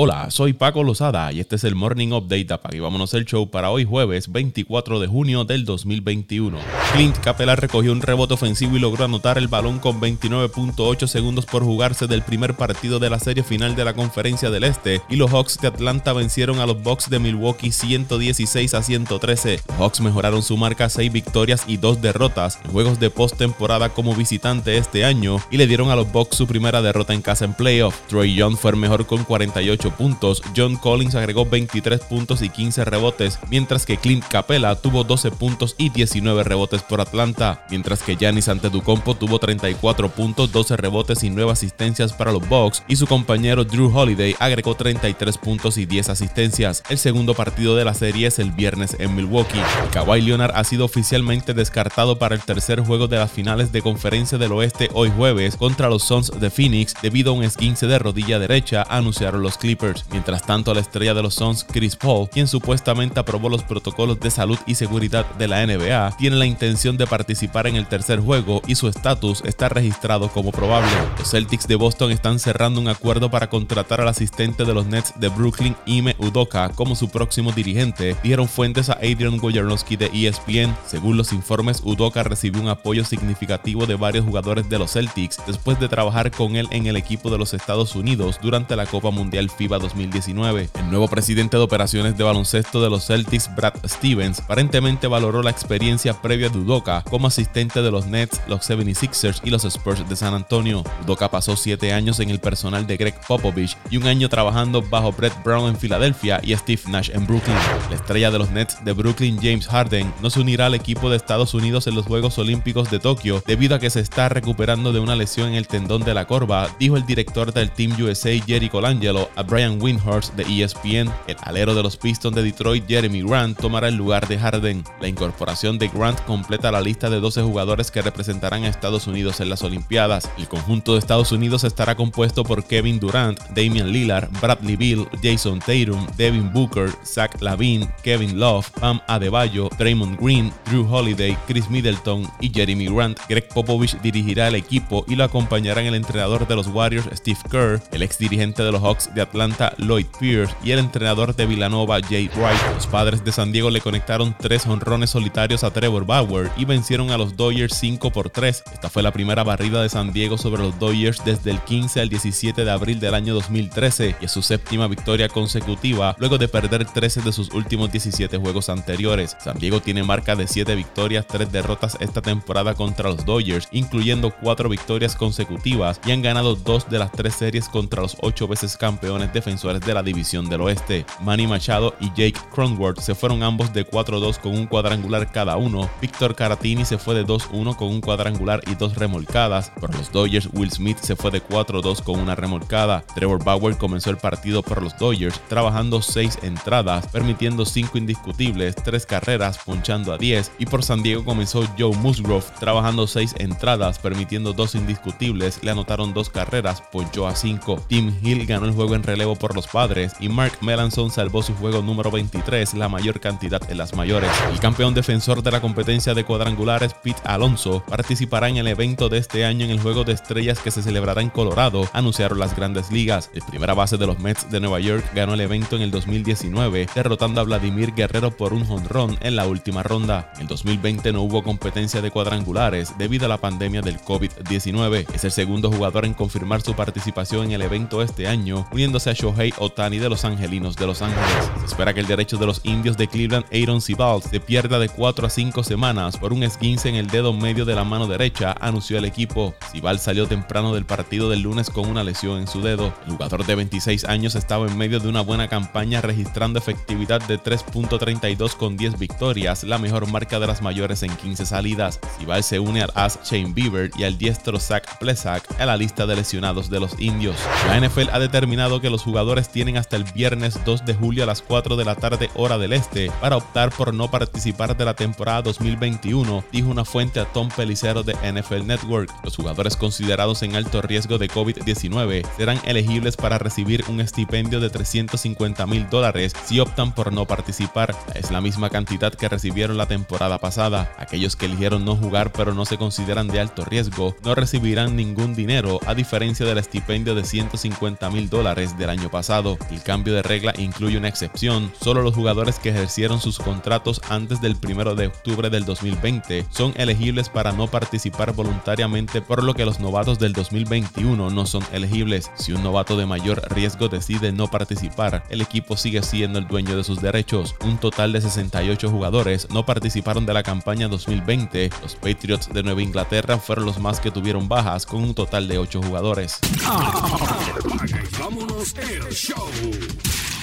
Hola, soy Paco Lozada y este es el Morning Update y vámonos el show para hoy jueves 24 de junio del 2021. Clint Capela recogió un rebote ofensivo y logró anotar el balón con 29.8 segundos por jugarse del primer partido de la serie final de la Conferencia del Este y los Hawks de Atlanta vencieron a los Bucks de Milwaukee 116 a 113. Los Hawks mejoraron su marca a 6 victorias y 2 derrotas en juegos de postemporada como visitante este año y le dieron a los Bucks su primera derrota en casa en playoff. Troy Young fue el mejor con 48 puntos, John Collins agregó 23 puntos y 15 rebotes, mientras que Clint Capella tuvo 12 puntos y 19 rebotes por Atlanta, mientras que Giannis Antetokounmpo tuvo 34 puntos, 12 rebotes y 9 asistencias para los Bucks y su compañero Drew Holiday agregó 33 puntos y 10 asistencias. El segundo partido de la serie es el viernes en Milwaukee. Kawhi Leonard ha sido oficialmente descartado para el tercer juego de las finales de Conferencia del Oeste hoy jueves contra los Suns de Phoenix debido a un esguince de rodilla derecha, anunciaron los Clippers. Mientras tanto, la estrella de los Suns, Chris Paul, quien supuestamente aprobó los protocolos de salud y seguridad de la NBA, tiene la intención de participar en el tercer juego y su estatus está registrado como probable. Los Celtics de Boston están cerrando un acuerdo para contratar al asistente de los Nets de Brooklyn, Ime Udoka, como su próximo dirigente, dijeron fuentes a Adrian Wojnarowski de ESPN. Según los informes, Udoka recibió un apoyo significativo de varios jugadores de los Celtics después de trabajar con él en el equipo de los Estados Unidos durante la Copa Mundial FIFA 2019. El nuevo presidente de operaciones de baloncesto de los Celtics, Brad Stevens, aparentemente valoró la experiencia previa de Udoka como asistente de los Nets, los 76ers y los Spurs de San Antonio. Udoka pasó 7 años en el personal de Greg Popovich y un año trabajando bajo Brett Brown en Filadelfia y Steve Nash en Brooklyn. La estrella de los Nets de Brooklyn, James Harden, no se unirá al equipo de Estados Unidos en los Juegos Olímpicos de Tokio debido a que se está recuperando de una lesión en el tendón de la corva, dijo el director del Team USA Jerry Colangelo Brian Windhorst de ESPN. El alero de los Pistons de Detroit, Jeremy Grant, tomará el lugar de Harden. La incorporación de Grant completa la lista de 12 jugadores que representarán a Estados Unidos en las Olimpiadas. El conjunto de Estados Unidos estará compuesto por Kevin Durant, Damian Lillard, Bradley Bill, Jason Tatum, Devin Booker, Zach Lavine, Kevin Love, Pam Adebayo, Draymond Green, Drew Holiday, Chris Middleton y Jeremy Grant. Greg Popovich dirigirá el equipo y lo acompañarán el entrenador de los Warriors, Steve Kerr, el ex dirigente de los Hawks de Atlanta, Lloyd Pierce y el entrenador de Villanova Jay Wright. Los padres de San Diego le conectaron tres honrones solitarios a Trevor Bauer y vencieron a los Dodgers 5 por 3. Esta fue la primera barrida de San Diego sobre los Dodgers desde el 15 al 17 de abril del año 2013 y es su séptima victoria consecutiva luego de perder 13 de sus últimos 17 juegos anteriores. San Diego tiene marca de 7 victorias, 3 derrotas esta temporada contra los Dodgers, incluyendo 4 victorias consecutivas y han ganado 2 de las 3 series contra los 8 veces campeones defensores de la división del oeste. Manny Machado y Jake Cronworth se fueron ambos de 4-2 con un cuadrangular cada uno. Víctor Caratini se fue de 2-1 con un cuadrangular y dos remolcadas. Por los Dodgers, Will Smith se fue de 4-2 con una remolcada. Trevor Bauer comenzó el partido por los Dodgers trabajando 6 entradas, permitiendo 5 indiscutibles, 3 carreras, ponchando a 10. Y por San Diego comenzó Joe Musgrove trabajando 6 entradas, permitiendo 2 indiscutibles, le anotaron 2 carreras, ponchó a 5. Tim Hill ganó el juego en relevo por los padres y Mark Melanson salvó su juego número 23, la mayor cantidad en las mayores. El campeón defensor de la competencia de cuadrangulares, Pete Alonso, participará en el evento de este año en el Juego de Estrellas que se celebrará en Colorado, anunciaron las grandes ligas. El primera base de los Mets de Nueva York ganó el evento en el 2019, derrotando a Vladimir Guerrero por un jonrón en la última ronda. En el 2020 no hubo competencia de cuadrangulares debido a la pandemia del COVID-19. Es el segundo jugador en confirmar su participación en el evento este año, uniéndose a Shohei Otani de los Angelinos de Los Ángeles. Se espera que el derecho de los indios de Cleveland, Aaron Sibald, se pierda de 4 a 5 semanas por un esguince en el dedo medio de la mano derecha, anunció el equipo. Sibald salió temprano del partido del lunes con una lesión en su dedo. El jugador de 26 años estaba en medio de una buena campaña registrando efectividad de 3.32 con 10 victorias, la mejor marca de las mayores en 15 salidas. Sibald se une al as Shane Bieber y al diestro Zach Plesak en la lista de lesionados de los indios. La NFL ha determinado que los jugadores tienen hasta el viernes 2 de julio a las 4 de la tarde hora del este para optar por no participar de la temporada 2021, dijo una fuente a Tom Pelicero de NFL Network. Los jugadores considerados en alto riesgo de COVID-19 serán elegibles para recibir un estipendio de 350 mil dólares si optan por no participar. Es la misma cantidad que recibieron la temporada pasada. Aquellos que eligieron no jugar pero no se consideran de alto riesgo no recibirán ningún dinero a diferencia del estipendio de 150 mil dólares de año pasado. El cambio de regla incluye una excepción. Solo los jugadores que ejercieron sus contratos antes del 1 de octubre del 2020 son elegibles para no participar voluntariamente, por lo que los novatos del 2021 no son elegibles. Si un novato de mayor riesgo decide no participar, el equipo sigue siendo el dueño de sus derechos. Un total de 68 jugadores no participaron de la campaña 2020. Los Patriots de Nueva Inglaterra fueron los más que tuvieron bajas, con un total de 8 jugadores. Vámonos el show.